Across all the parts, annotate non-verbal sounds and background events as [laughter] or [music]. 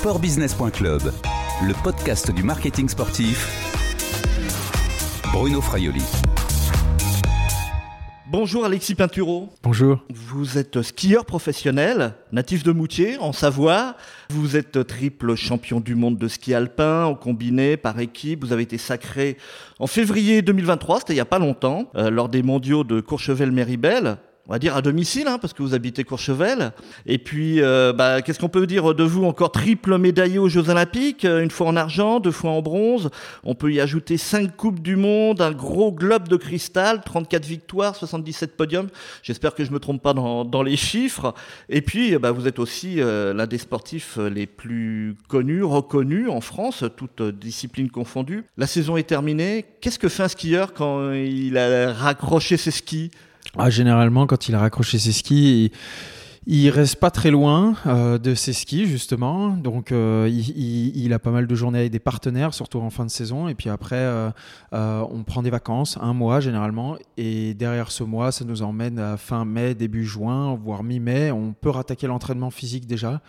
Sportbusiness.club, le podcast du marketing sportif. Bruno Fraioli. Bonjour Alexis Pinturo. Bonjour. Vous êtes skieur professionnel, natif de Moutier, en Savoie. Vous êtes triple champion du monde de ski alpin, en combiné, par équipe. Vous avez été sacré en février 2023, c'était il n'y a pas longtemps, euh, lors des mondiaux de Courchevel-Méribel on va dire à domicile, hein, parce que vous habitez Courchevel. Et puis, euh, bah, qu'est-ce qu'on peut dire de vous Encore? Triple médaillé aux Jeux Olympiques, euh, une fois en argent, deux fois en bronze. On peut y ajouter cinq coupes du monde, un gros globe de cristal, 34 victoires, 77 podiums. J'espère que je me trompe pas dans, les chiffres. Et puis, bah, vous êtes aussi euh, l'un des sportifs les plus connus, reconnus en France, toutes disciplines confondues. La saison est terminée. Qu'est-ce que fait un skieur quand il a raccroché ses skis? Ah, généralement, quand il a raccroché ses skis, il, il reste pas très loin euh, de ses skis justement, donc euh, il, a pas mal de journées avec des partenaires, surtout en fin de saison. Et puis après, euh, on prend des vacances, un mois généralement, et derrière ce mois, ça nous emmène à fin mai, début juin, voire mi-mai. On peut rattaquer l'entraînement physique déjà,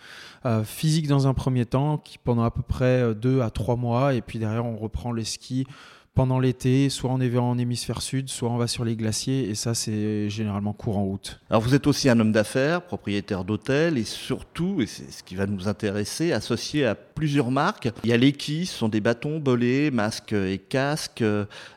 physique dans un premier temps, qui pendant à peu près deux à trois mois, et puis derrière on reprend les skis pendant l'été, soit on est en hémisphère sud, soit on va sur les glaciers, et ça c'est généralement courant août. Alors vous êtes aussi un homme d'affaires, propriétaire d'hôtel, et surtout, et c'est ce qui va nous intéresser, associé à plusieurs marques. Il y a Leki, ce sont des bâtons, bolets, masques et casques,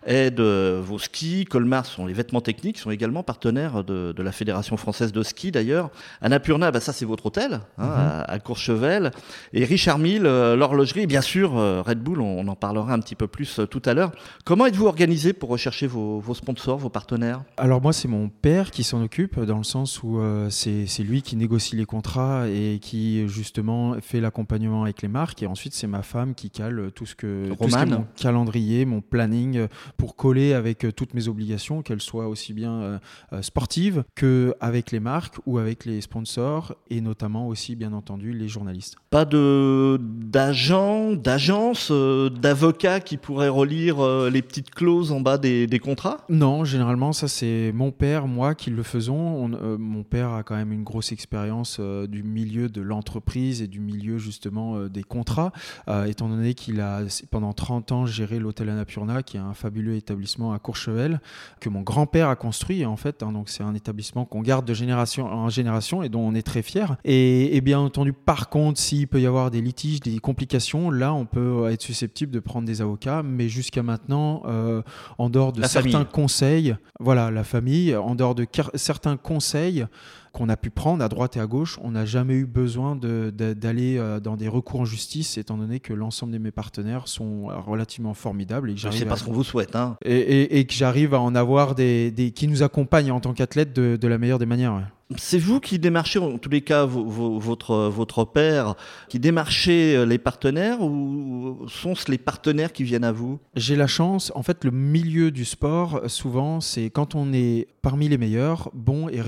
aide vos skis, Colmar sont les vêtements techniques, sont également partenaires de, la Fédération française de ski d'ailleurs. Annapurna, bah ça c'est votre hôtel, hein, mhm. à, Courchevel, et Richard Mille, euh, l'horlogerie, et bien sûr euh, Red Bull, on en parlera un petit peu plus euh, tout à l'heure. Comment êtes-vous organisé pour rechercher vos, sponsors, vos partenaires? Alors moi, c'est mon père qui s'en occupe, dans le sens où euh, c'est lui qui négocie les contrats et qui justement fait l'accompagnement avec les marques. Et ensuite, c'est ma femme qui cale tout ce que tout ce mon calendrier, mon planning, euh, pour coller avec euh, toutes mes obligations, qu'elles soient aussi bien sportives que avec les marques ou avec les sponsors, et notamment aussi, bien entendu, les journalistes. Pas de d'agents, d'agences, d'avocats qui pourraient relire euh, les petites clauses en bas des, contrats? Non, généralement, ça c'est mon père, moi qui le faisons. Euh, mon père a quand même une grosse expérience euh, du milieu de l'entreprise et du milieu justement des contrats, étant donné qu'il a pendant 30 ans géré l'hôtel Annapurna, qui est un fabuleux établissement à Courchevel, que mon grand-père a construit en fait. Hein. donc c'est un établissement qu'on garde de génération en génération et dont on est très fier. Et, et bien entendu, par contre, s'il peut y avoir des litiges, des complications, là on peut être susceptible de prendre des avocats, mais jusqu'à maintenant, euh, en dehors de certains conseils, voilà, la famille, en dehors de certains conseils qu'on a pu prendre à droite et à gauche, on n'a jamais eu besoin d'aller euh, dans des recours en justice, étant donné que l'ensemble de mes partenaires sont relativement formidables. Et C'est pas ce qu'on vous souhaite. Hein. Et, que j'arrive à en avoir des, qui nous accompagnent en tant qu'athlète de, la meilleure des manières. C'est vous qui démarchez, en tous les cas, votre, votre père, qui démarchez euh, les partenaires ou sont-ce les partenaires qui viennent à vous? J'ai la chance, en fait, le milieu du sport, souvent, c'est quand on est parmi les meilleurs, bons et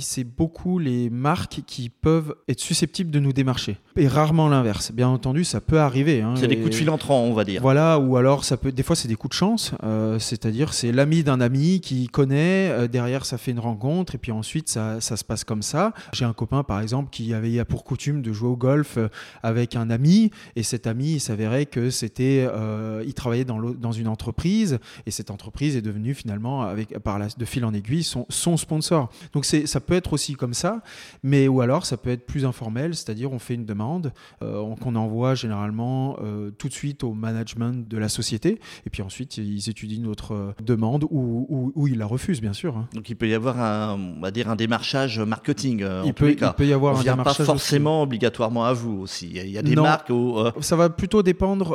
c'est beaucoup les marques qui peuvent être susceptibles de nous démarcher. Et rarement l'inverse. Bien entendu, ça peut arriver. Hein, c'est des coups de fil entrants, on va dire. Voilà, ou alors ça peut, des fois, c'est des coups de chance. Euh, c'est-à-dire, c'est l'ami d'un ami qui connaît, euh, derrière, ça fait une rencontre, et puis ensuite, ça, se passe comme ça. J'ai un copain, par exemple, qui avait pour coutume de jouer au golf euh, avec un ami, et cet ami, il s'avérait que c'était, euh, il travaillait dans, dans, une entreprise, et cette entreprise est devenue finalement, avec, par la, de fil en aiguille, son, son sponsor. Donc c'est, ça peut être aussi comme ça, mais ou alors ça peut être plus informel, c'est-à-dire on fait une demande euh, qu'on envoie généralement tout de suite au management de la société, et puis ensuite ils étudient notre demande ou, ou, ils la refusent, bien sûr. Hein. Donc il peut y avoir un, on va dire un démarchage marketing. Euh, il, peut, il peut y avoir on un vient pas forcément obligatoirement à vous aussi. Il y a des marques où. Euh, Ça va plutôt dépendre.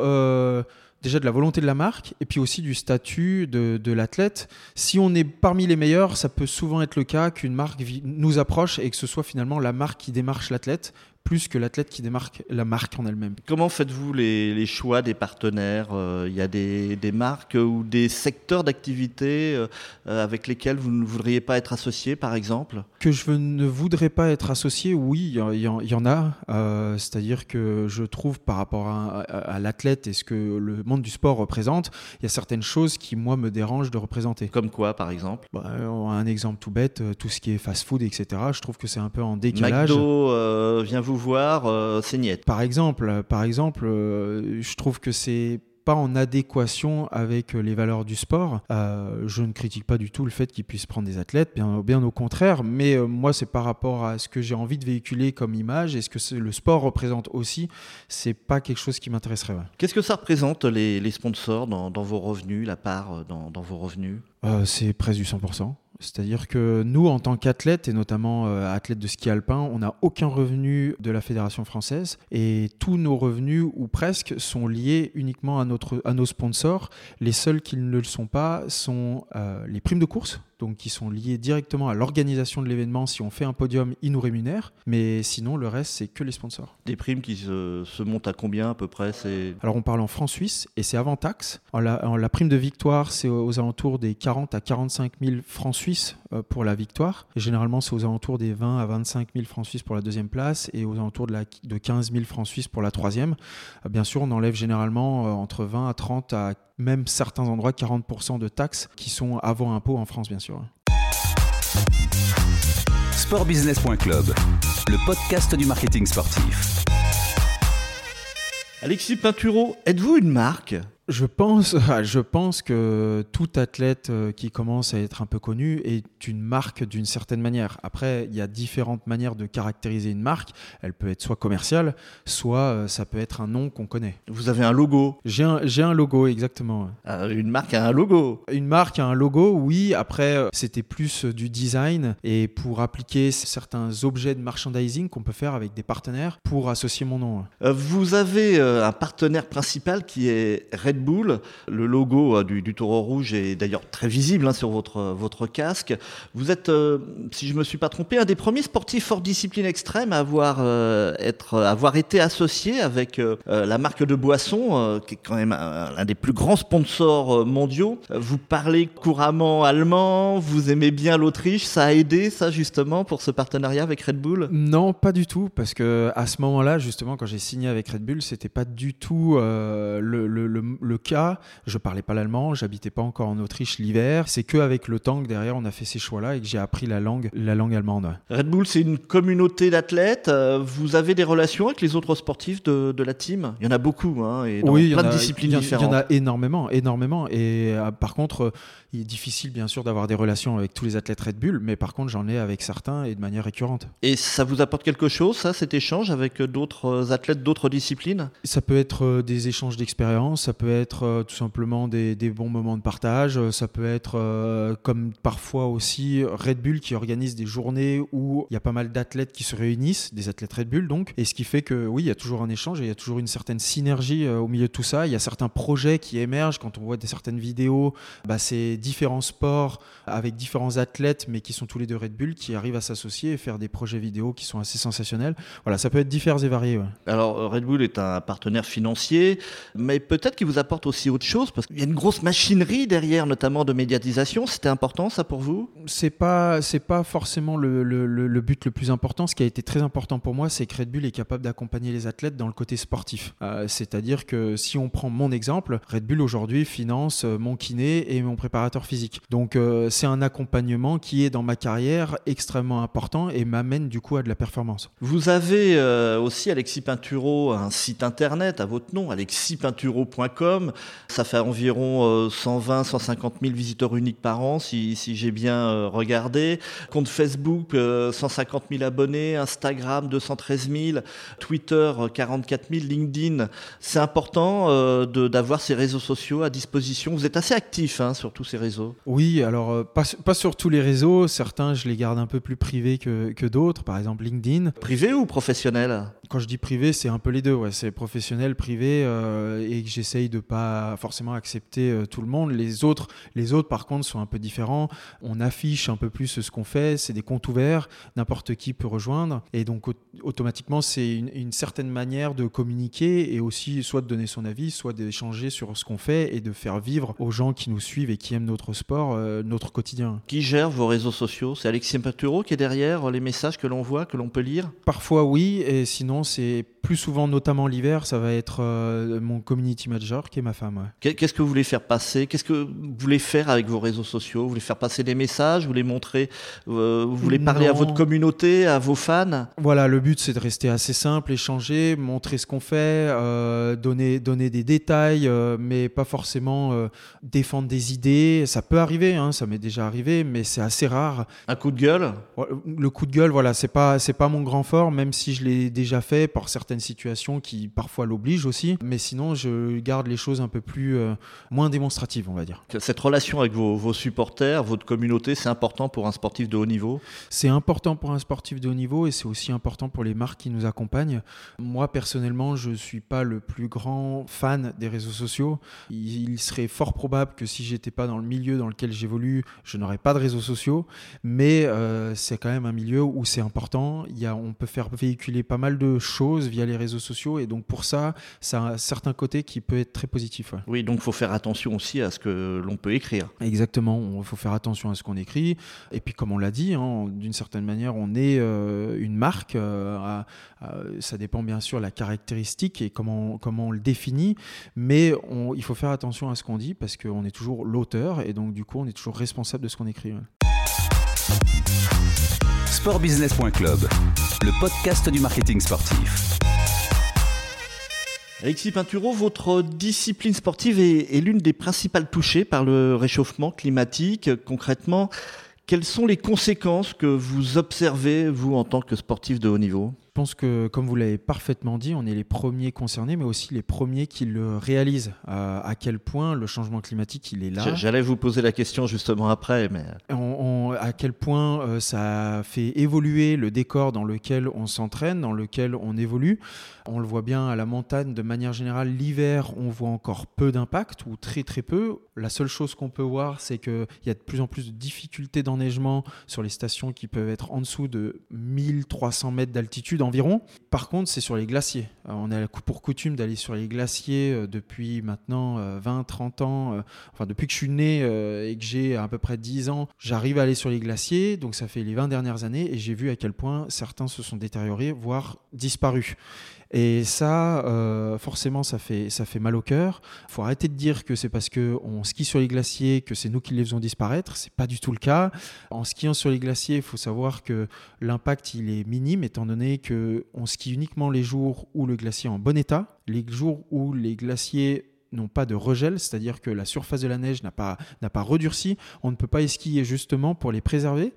Déjà de la volonté de la marque et puis aussi du statut de l'athlète. Si on est parmi les meilleurs, ça peut souvent être le cas qu'une marque nous approche et que ce soit finalement la marque qui démarche l'athlète plus que l'athlète qui démarque la marque en elle-même. Comment faites-vous les, choix des partenaires euh, Il y a des, marques ou des secteurs d'activité euh, avec lesquels vous ne voudriez pas être associé, par exemple? Que je ne voudrais pas être associé, oui, il y, en a. Euh, c'est-à-dire que je trouve par rapport à, l'athlète et ce que le monde du sport représente, il y a certaines choses qui, moi, me dérangent de représenter. Comme quoi, par exemple? Bah, Un exemple tout bête, tout ce qui est fast-food, etc. Je trouve que c'est un peu en décalage. McDo vient vous vous voir, euh. Par exemple, par exemple euh, je trouve que c'est pas en adéquation avec les valeurs du sport. Euh, je ne critique pas du tout le fait qu'ils puissent prendre des athlètes, bien, bien au contraire, mais euh, moi c'est par rapport à ce que j'ai envie de véhiculer comme image et ce que le sport représente aussi, c'est pas quelque chose qui m'intéresserait. Qu'est-ce que ça représente les, les sponsors dans, dans, vos revenus, la part dans, dans vos revenus? C'est presque du 100%. C'est-à-dire que nous, en tant qu'athlètes, et notamment euh, athlètes de ski alpin, on n'a aucun revenu de la Fédération française et tous nos revenus, ou presque, sont liés uniquement à, notre, à nos sponsors. Les seuls qui ne le sont pas sont euh, les primes de course, donc qui sont liés directement à l'organisation de l'événement. Si on fait un podium, ils nous rémunèrent, mais sinon le reste c'est que les sponsors. Des primes qui se, se montent à combien à peu près Alors on parle en francs suisses et c'est avant taxe. La, la, prime de victoire c'est aux alentours des 40 à 45 000 francs suisses pour la victoire. Et généralement c'est aux alentours des 20 à 25 000 francs suisses pour la deuxième place et aux alentours de, la, de 15 000 francs suisses pour la troisième. Euh, bien sûr on enlève généralement euh, entre 20 à 30 à même certains endroits 40% de taxes qui sont avant impôt en France bien sûr. Sportbusiness.club, le podcast du marketing sportif. Alexis Pinturo, êtes-vous une marque? Je pense, [laughs] je pense que tout athlète euh, qui commence à être un peu connu est une marque d'une certaine manière. Après, il y a différentes manières de caractériser une marque. Elle peut être soit commerciale, soit euh, ça peut être un nom qu'on connaît. Vous avez un logo J'ai un, un, logo, exactement. Ah, une marque a un logo Une marque a un logo, oui. Après, euh, c'était plus du design et pour appliquer certains objets de merchandising qu'on peut faire avec des partenaires pour associer mon nom. Vous avez un partenaire principal qui est Red Bull. Le logo euh, du, taureau rouge est d'ailleurs très visible hein, sur votre, votre casque. Vous êtes, euh, si je ne me suis pas trompé, un des premiers sportifs hors discipline extrême à avoir, euh, être, avoir été associé avec la marque de boisson, qui est quand même l'un des plus grands sponsors mondiaux. Vous parlez couramment allemand, vous aimez bien l'Autriche. Ça a aidé, ça, justement, pour ce partenariat avec Red Bull? Non, pas du tout, parce que à ce moment-là, justement, quand j'ai signé avec Red Bull, c'était pas du tout le le cas, je parlais pas l'allemand, j'habitais pas encore en Autriche l'hiver. C'est que avec le temps que derrière on a fait ces choix-là et que j'ai appris la langue, la langue allemande. Red Bull, c'est une communauté d'athlètes. Euh, vous avez des relations avec les autres sportifs de, la team? Il y en a beaucoup, hein, et dans oui, plein de disciplines différentes. Il y en a énormément, énormément. Et euh, par contre, il est difficile bien sûr d'avoir des relations avec tous les athlètes Red Bull, mais par contre j'en ai avec certains et de manière récurrente. Et ça vous apporte quelque chose, ça, cet échange avec d'autres athlètes d'autres disciplines? Ça peut être euh, des échanges d'expérience, ça peut être euh, tout simplement des, bons moments de partage, euh, ça peut être comme parfois aussi Red Bull qui organise des journées où il y a pas mal d'athlètes qui se réunissent, des athlètes Red Bull donc, et ce qui fait que oui, il y a toujours un échange et il y a toujours une certaine synergie au milieu de tout ça. Il y a certains projets qui émergent quand on voit des certaines vidéos, bah, c'est différents sports avec différents athlètes, mais qui sont tous les deux Red Bull, qui arrivent à s'associer et faire des projets vidéo qui sont assez sensationnels. Voilà, ça peut être divers et varié. Alors, Red Bull est un partenaire financier, mais peut-être qu'il vous apporte aussi autre chose, parce qu'il y a une grosse machinerie derrière, notamment de médiatisation. C'était important, ça, pour vous? C'est pas, c'est pas forcément le, le, le, but le plus important. Ce qui a été très important pour moi, c'est que Red Bull est capable d'accompagner les athlètes dans le côté sportif. Euh, c'est-à-dire que si on prend mon exemple, Red Bull aujourd'hui finance euh, mon kiné et mon préparateur physique. Donc euh, c'est un accompagnement qui est dans ma carrière extrêmement important et m'amène du coup à de la performance. Vous avez euh, aussi Alexis Pinturo un site internet à votre nom, Ça fait environ 120, 150 000 visiteurs uniques par an si, si j'ai bien euh, regardé. Compte Facebook 150 000 abonnés, Instagram 213 000, Twitter 44 000, LinkedIn. C'est important d'avoir ces réseaux sociaux à disposition. Vous êtes assez actif hein, sur tous ces réseaux Oui, alors euh, pas, pas, sur tous les réseaux. Certains, je les garde un peu plus privés que, que d'autres. Par exemple, LinkedIn. Privé ou professionnel? Quand je dis privé, c'est un peu les deux. Ouais. C'est professionnel, privé, euh, et que j'essaye de pas forcément accepter euh, tout le monde. Les autres, les autres, par contre, sont un peu différents. On affiche un peu plus ce qu'on fait. C'est des comptes ouverts. N'importe qui peut rejoindre. Et donc, automatiquement, c'est une, une, certaine manière de communiquer et aussi soit de donner son avis, soit d'échanger sur ce qu'on fait et de faire vivre aux gens qui nous suivent et qui aiment notre sport, euh, notre quotidien. Qui gère vos réseaux sociaux? C'est Alexis Paturo qui est derrière les messages que l'on voit, que l'on peut lire? Parfois oui, et c'est plus souvent, notamment l'hiver, ça va être euh, mon community manager qui est ma femme. Qu'est-ce que vous voulez faire passer? Qu'est-ce que vous voulez faire avec vos réseaux sociaux? Vous voulez faire passer des messages? Vous voulez montrer euh, Vous voulez parler à votre communauté, à vos fans? Voilà, le but c'est de rester assez simple, échanger, montrer ce qu'on fait, euh, donner, donner des détails, mais pas forcément défendre des idées. Ça peut arriver, hein, ça m'est déjà arrivé, mais c'est assez rare. Un coup de gueule? Le coup de gueule, voilà, c'est pas, c'est pas mon grand fort, même si je l'ai déjà fait par certaines situations qui parfois l'obligent aussi. Mais sinon, je garde les choses un peu plus euh, moins démonstratives, on va dire. Cette relation avec vos, supporters, votre communauté, c'est important pour un sportif de haut niveau? C'est important pour un sportif de haut niveau et c'est aussi important pour les marques qui nous accompagnent. Moi, personnellement, je suis pas le plus grand fan des réseaux sociaux. Il serait fort probable que si j'étais pas dans le milieu dans lequel j'évolue, je n'aurais pas de réseaux sociaux. Mais euh, c'est quand même un milieu où c'est important. Il y a, on peut faire véhiculer pas mal de choses via les réseaux sociaux. Et donc pour ça, ça a un certain côté qui peut être très positif. Oui, donc il faut faire attention aussi à ce que l'on peut écrire. Exactement, il faut faire attention à ce qu'on écrit. Et puis comme on l'a dit, hein, d'une certaine manière, on est euh, une marque. Euh, ça dépend bien sûr de la caractéristique et comment, comment on le définit. Mais il faut faire attention à ce qu'on dit parce qu'on est toujours l'auteur et donc du coup on est toujours responsable de ce qu'on écrit. Sportbusiness.club, le podcast du marketing sportif. Alexis Pinturo, votre discipline sportive est, est l'une des principales touchées par le réchauffement climatique. Concrètement, quelles sont les conséquences que vous observez, vous, en tant que sportif de haut niveau? Pense que, comme vous l'avez parfaitement dit, on est les premiers concernés, mais aussi les premiers qui le réalisent. Euh, à quel point le changement climatique, il est là. J'allais vous poser la question justement après, mais à quel point euh, ça fait évoluer le décor dans lequel on s'entraîne, dans lequel on évolue. On le voit bien à la montagne, de manière générale, l'hiver, on voit encore peu d'impact ou très très peu. La seule chose qu'on peut voir, c'est qu'il y a de plus en plus de difficultés d'enneigement sur les stations qui peuvent être en dessous de 1300 mètres d'altitude Par contre, c'est sur les glaciers. Euh, on a pour coutume d'aller sur les glaciers euh, depuis maintenant 20-30 ans. Enfin, depuis que je suis né et que j'ai à peu près 10 ans, j'arrive à aller sur les glaciers. Donc ça fait les 20 dernières années et j'ai vu à quel point certains se sont détériorés, voire disparus. Et ça, euh, forcément, ça fait, ça fait mal au cœur. Il faut arrêter de dire que c'est parce qu'on skie sur les glaciers que c'est nous qui les faisons disparaître. C'est pas du tout le cas. En skiant sur les glaciers, il faut savoir que l'impact il est minime étant donné qu'on skie uniquement les jours où le glacier est en bon état. Les jours où les glaciers n'ont pas de regel, c'est-à-dire que la surface de la neige n'a pas, n'a pas redurci. On ne peut pas esquier justement pour les préserver.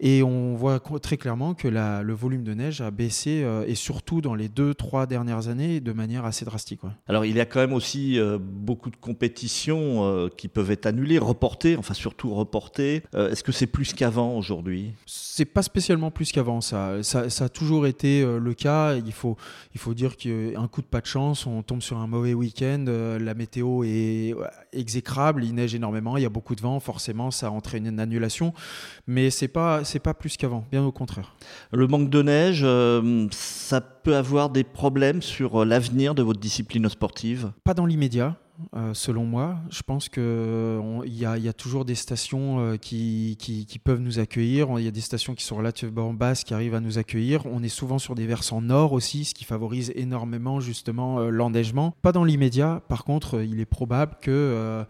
Et on voit très clairement que la, le volume de neige a baissé, euh, et surtout dans les deux, trois dernières années, de manière assez drastique. Alors il y a quand même aussi euh, beaucoup de compétitions euh, qui peuvent être annulées, reportées, enfin surtout reportées. Est-ce que c'est plus qu'avant aujourd'hui? C'est pas spécialement plus qu'avant, ça. ça. ça. a toujours été le cas. Il faut, il faut dire qu'un coup de pas de chance, on tombe sur un mauvais week-end, la météo est exécrable, il neige énormément, il y a beaucoup de vent, forcément ça entraîne une annulation, mais c'est pas c'est pas plus qu'avant, bien au contraire. Le manque de neige, euh, ça peut avoir des problèmes sur l'avenir de votre discipline sportive? Pas dans l'immédiat. Euh, selon moi. Je pense qu'il y, y, a toujours des stations euh, qui, qui, peuvent nous accueillir. Il y a des stations qui sont relativement basses qui arrivent à nous accueillir. On est souvent sur des versants nord aussi, ce qui favorise énormément justement euh, l'enneigement. Pas dans l'immédiat. Par contre, il est probable que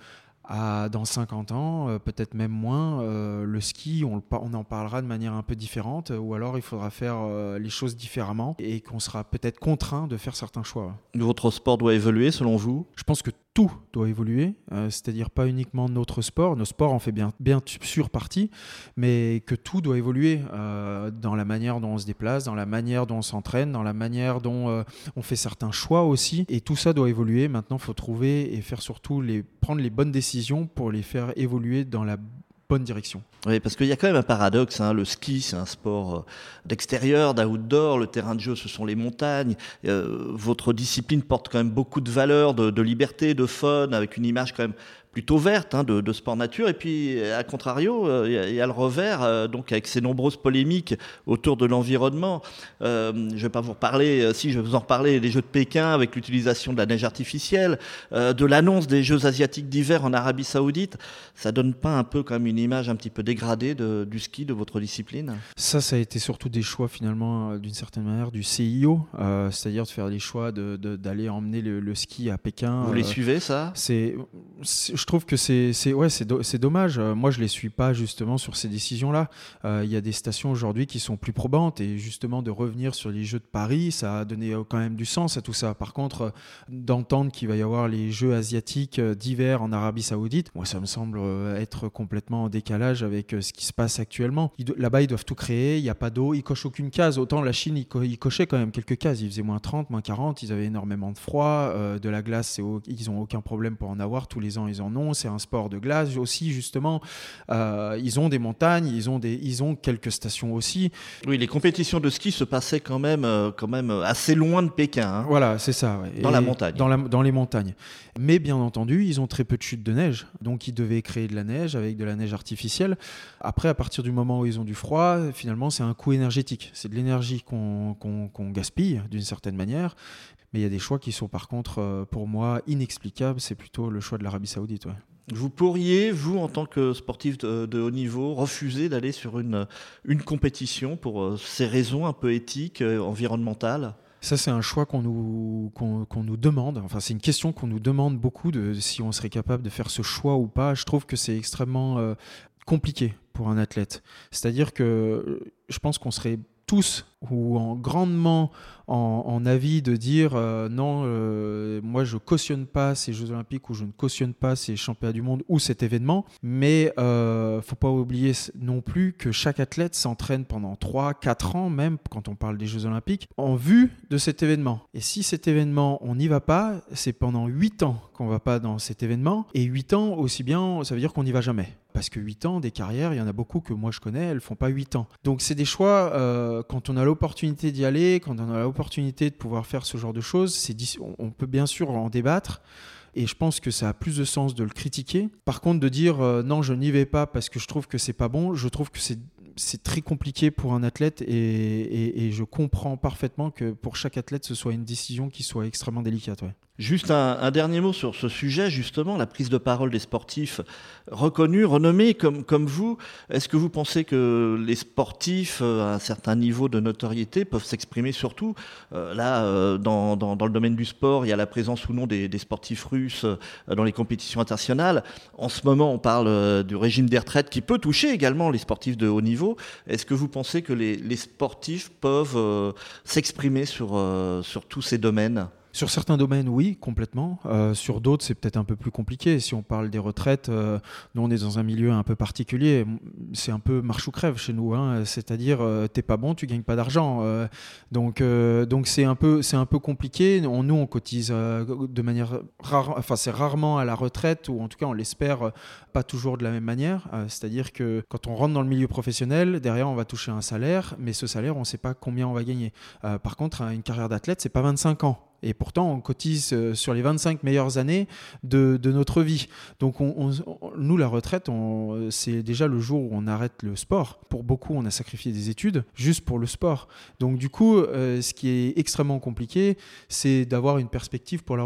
dans 50 ans, euh, peut-être même moins, euh, le ski, on, on, en parlera de manière un peu différente, ou alors il faudra faire euh, les choses différemment et qu'on sera peut-être contraint de faire certains choix. Votre sport doit évoluer selon vous? Je pense que tout doit évoluer, c'est-à-dire pas uniquement notre sport, nos sports en fait bien, bien sûr partie, mais que tout doit évoluer dans la manière dont on se déplace, dans la manière dont on s'entraîne, dans la manière dont on fait certains choix aussi, et tout ça doit évoluer. Maintenant, il faut trouver et faire surtout les, prendre les bonnes décisions pour les faire évoluer dans la bonne direction. Oui, parce qu'il y a quand même un paradoxe. Hein. Le ski, c'est un sport euh, d'extérieur, d'outdoor. Le terrain de jeu, ce sont les montagnes. Euh, votre discipline porte quand même beaucoup de valeurs, de, de, liberté, de fun, avec une image quand même plutôt verte hein, de, sport nature. Et puis, à contrario, il y, a le revers, donc avec ces nombreuses polémiques autour de l'environnement. je ne vais pas vous reparler, si je vais vous en reparler, des Jeux de Pékin avec l'utilisation de la neige artificielle, de l'annonce des Jeux asiatiques d'hiver en Arabie Saoudite. Ça donne pas un peu comme une image un petit peu dégradée du ski, de votre discipline? Ça, ça a été surtout des choix finalement, d'une certaine manière, du CIO, c'est-à-dire de faire les choix d'aller emmener le, ski à Pékin. Vous les suivez, ça? C'est, trouve que c'est ouais, c'est dommage. Moi, je les suis pas justement sur ces décisions-là. Il y a des stations aujourd'hui qui sont plus probantes et justement de revenir sur les Jeux de Paris, ça a donné quand même du sens à tout ça. Par contre, d'entendre qu'il va y avoir les Jeux asiatiques d'hiver en Arabie Saoudite, moi, ça me semble être complètement en décalage avec ce qui se passe actuellement. Là-bas, ils doivent tout créer. Il n'y a pas d'eau, ils cochent aucune case. Autant la Chine, ils, cochaient quand même quelques cases. Ils faisaient moins 30, moins 40. Ils avaient énormément de froid, euh, de la glace. Ils n'ont aucun problème pour en avoir. Tous les ans, ils en ont. C'est un sport de glace aussi, justement. Euh, ils ont des montagnes. Ils ont des, ils ont quelques stations aussi. Oui, les compétitions de ski se passaient quand même, euh, quand même assez loin de Pékin. Hein. Voilà, c'est ça. Dans la montagne. Dans, la, dans les montagnes. Mais bien entendu, ils ont très peu de chutes de neige. Donc, ils devaient créer de la neige avec de la neige artificielle. Après, à partir du moment où ils ont du froid, finalement, c'est un coût énergétique. C'est de l'énergie qu'on gaspille d'une certaine manière. Mais il y a des choix qui sont par contre, euh, pour moi, inexplicables. C'est plutôt le choix de l'Arabie Saoudite. Vous pourriez, vous, en tant que sportif de, haut niveau, refuser d'aller sur une, une compétition pour euh, ces raisons un peu éthiques, euh, environnementales? Ça, c'est un choix qu'on nous, qu'on, nous demande. Enfin, c'est une question qu'on nous demande beaucoup de si on serait capable de faire ce choix ou pas. Je trouve que c'est extrêmement compliqué pour un athlète. C'est-à-dire que je pense qu'on serait tous ou en grandement en, avis de dire euh, non, euh, moi je cautionne pas ces Jeux Olympiques ou je ne cautionne pas ces championnats du monde ou cet événement. Mais euh, faut pas oublier non plus que chaque athlète s'entraîne pendant 3, 4 ans, même quand on parle des Jeux Olympiques, en vue de cet événement. Et si cet événement, on n'y va pas, c'est pendant 8 ans qu'on va pas dans cet événement. Et 8 ans aussi bien, ça veut dire qu'on n'y va jamais. Parce que 8 ans, des carrières, il y en a beaucoup que moi je connais, elles font pas 8 ans. Donc c'est des choix, euh, quand on a l'opportunité d'y aller, quand on a l'opportunité de pouvoir faire ce genre de choses, on peut bien sûr en débattre. Et je pense que ça a plus de sens de le critiquer. Par contre, de dire euh, non, je n'y vais pas parce que je trouve que c'est pas bon, je trouve que c'est très compliqué pour un athlète et, et, je comprends parfaitement que pour chaque athlète, ce soit une décision qui soit extrêmement délicate. Juste un, dernier mot sur ce sujet, justement, la prise de parole des sportifs reconnus, renommés comme, vous. Est-ce que vous pensez que les sportifs euh, à un certain niveau de notoriété peuvent s'exprimer surtout euh, Là, euh, dans, le domaine du sport, il y a la présence ou non des, sportifs russes dans les compétitions internationales. En ce moment, on parle du régime des retraites qui peut toucher également les sportifs de haut niveau. Est-ce que vous pensez que les, sportifs peuvent s'exprimer sur tous ces domaines? Sur certains domaines, oui, complètement. Euh, sur d'autres, c'est peut-être un peu plus compliqué. Si on parle des retraites, euh, nous, on est dans un milieu un peu particulier. C'est un peu marche ou crève chez nous. Hein. C'est-à-dire, euh, t'es pas bon, tu gagnes pas d'argent. donc, donc c'est un peu, c'est un peu compliqué. nous, on cotise de manière rare. Enfin, c'est rarement à la retraite, ou en tout cas, on l'espère pas toujours de la même manière. C'est-à-dire que quand on rentre dans le milieu professionnel, derrière, on va toucher un salaire, mais ce salaire, on ne sait pas combien on va gagner. par contre, une carrière d'athlète, c'est pas 25 ans. Et pourtant, on cotise euh, sur les 25 meilleures années de, notre vie. Donc, nous, la retraite, c'est déjà le jour où on arrête le sport. Pour beaucoup, on a sacrifié des études juste pour le sport. Donc, du coup, euh, ce qui est extrêmement compliqué, c'est d'avoir une perspective pour la,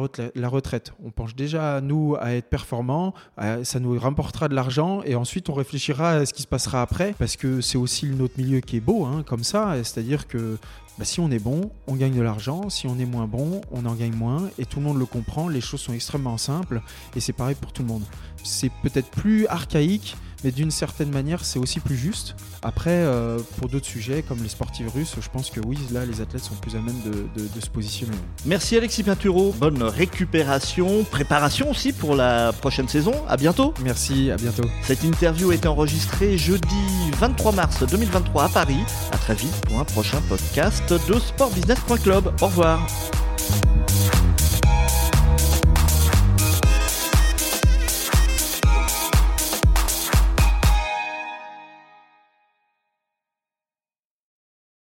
retraite. On pense déjà, nous, à être performants, ça nous rapportera de l'argent, et ensuite, on réfléchira à ce qui se passera après, parce que c'est aussi notre milieu qui est beau, hein, comme ça. C'est-à-dire que bah, si on est bon, on gagne de l'argent. Si on est moins bon, on en gagne moins. Et tout le monde le comprend. Les choses sont extrêmement simples. Et c'est pareil pour tout le monde. C'est peut-être plus archaïque mais d'une certaine manière, c'est aussi plus juste. Après, euh, pour d'autres sujets, comme les sportifs russes, je pense que oui, là, les athlètes sont plus à même de, se positionner. Merci Alexis Pinturo, bonne récupération, préparation aussi pour la prochaine saison. À bientôt. Merci, à bientôt. Cette interview a été enregistrée jeudi 23 mars 2023 à Paris. À très vite pour un prochain podcast de sportbusiness.club. Au revoir.